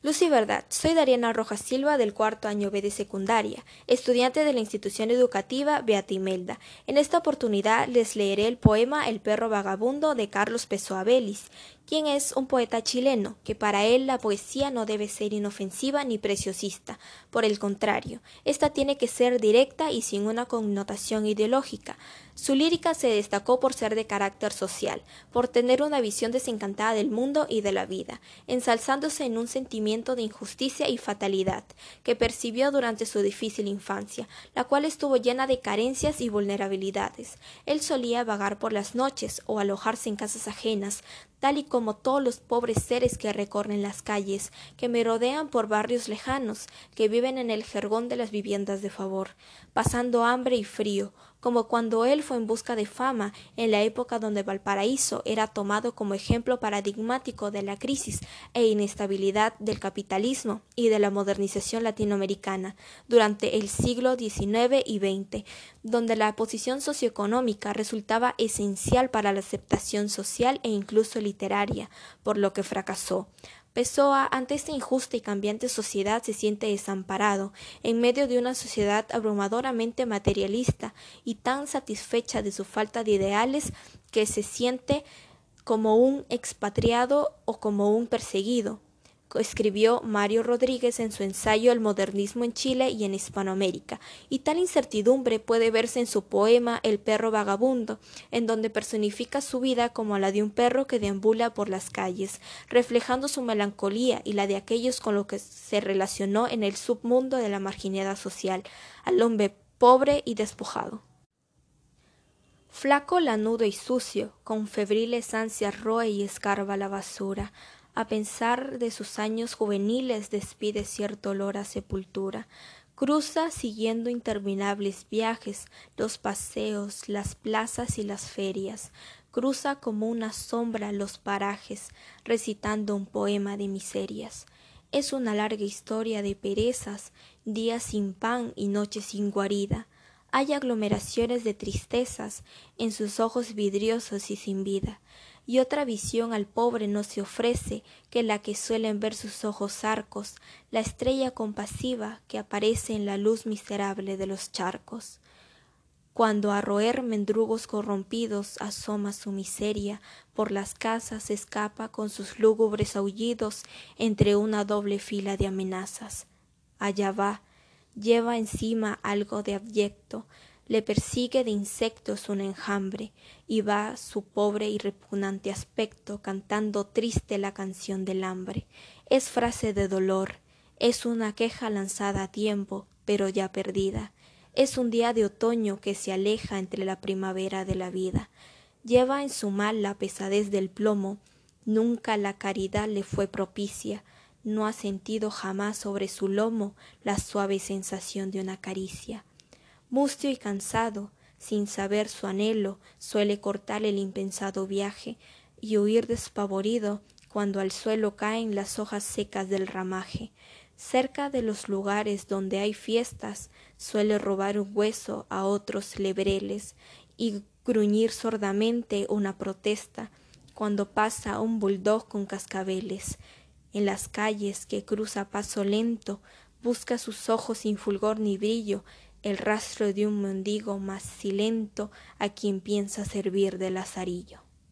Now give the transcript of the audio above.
Lucy Verdad, soy Dariana Rojas Silva del cuarto año B de secundaria, estudiante de la institución educativa Beata Imelda. En esta oportunidad les leeré el poema El perro vagabundo de Carlos Pessoa Vélez, quien es un poeta chileno, que para él la poesía no debe ser inofensiva ni preciosista. Por el contrario, esta tiene que ser directa y sin una connotación ideológica. Su lírica se destacó por ser de carácter social, por tener una visión desencantada del mundo y de la vida, ensalzándose en un sentimiento de injusticia y fatalidad que percibió durante su difícil infancia, la cual estuvo llena de carencias y vulnerabilidades. Él solía vagar por las noches o alojarse en casas ajenas, tal y como todos los pobres seres que recorren las calles, que me rodean por barrios lejanos, que viven en el jergón de las viviendas de favor, pasando hambre y frío, como cuando él fue en busca de fama en la época donde Valparaíso era tomado como ejemplo paradigmático de la crisis e inestabilidad del capitalismo y de la modernización latinoamericana durante el siglo XIX y XX, donde la posición socioeconómica resultaba esencial para la aceptación social e incluso literaria, por lo que fracasó. Pessoa, ante esta injusta y cambiante sociedad, se siente desamparado, en medio de una sociedad abrumadoramente materialista y tan satisfecha de su falta de ideales que se siente como un expatriado o como un perseguido, escribió Mario Rodríguez en su ensayo El modernismo en Chile y en Hispanoamérica, y tal incertidumbre puede verse en su poema El perro vagabundo, en donde personifica su vida como la de un perro que deambula por las calles, reflejando su melancolía y la de aquellos con los que se relacionó en el submundo de la marginidad social, al hombre pobre y despojado. Flaco, lanudo y sucio, con febriles ansias roe y escarba la basura, a pensar de sus años juveniles despide cierto olor a sepultura. Cruza siguiendo interminables viajes, los paseos, las plazas y las ferias. Cruza como una sombra los parajes, recitando un poema de miserias. Es una larga historia de perezas, días sin pan y noches sin guarida. Hay aglomeraciones de tristezas en sus ojos vidriosos y sin vida y otra visión al pobre no se ofrece que la que suelen ver sus ojos arcos, la estrella compasiva que aparece en la luz miserable de los charcos. Cuando a roer mendrugos corrompidos asoma su miseria, por las casas escapa con sus lúgubres aullidos entre una doble fila de amenazas. Allá va, lleva encima algo de abyecto, le persigue de insectos un enjambre, y va su pobre y repugnante aspecto cantando triste la canción del hambre. Es frase de dolor, es una queja lanzada a tiempo, pero ya perdida. Es un día de otoño que se aleja entre la primavera de la vida. Lleva en su mal la pesadez del plomo, nunca la caridad le fue propicia, no ha sentido jamás sobre su lomo la suave sensación de una caricia mustio y cansado, sin saber su anhelo, suele cortar el impensado viaje y huir despavorido cuando al suelo caen las hojas secas del ramaje. Cerca de los lugares donde hay fiestas, suele robar un hueso a otros lebreles y gruñir sordamente una protesta cuando pasa un bulldog con cascabeles. En las calles que cruza paso lento, busca sus ojos sin fulgor ni brillo el rastro de un mendigo más silento a quien piensa servir de lazarillo.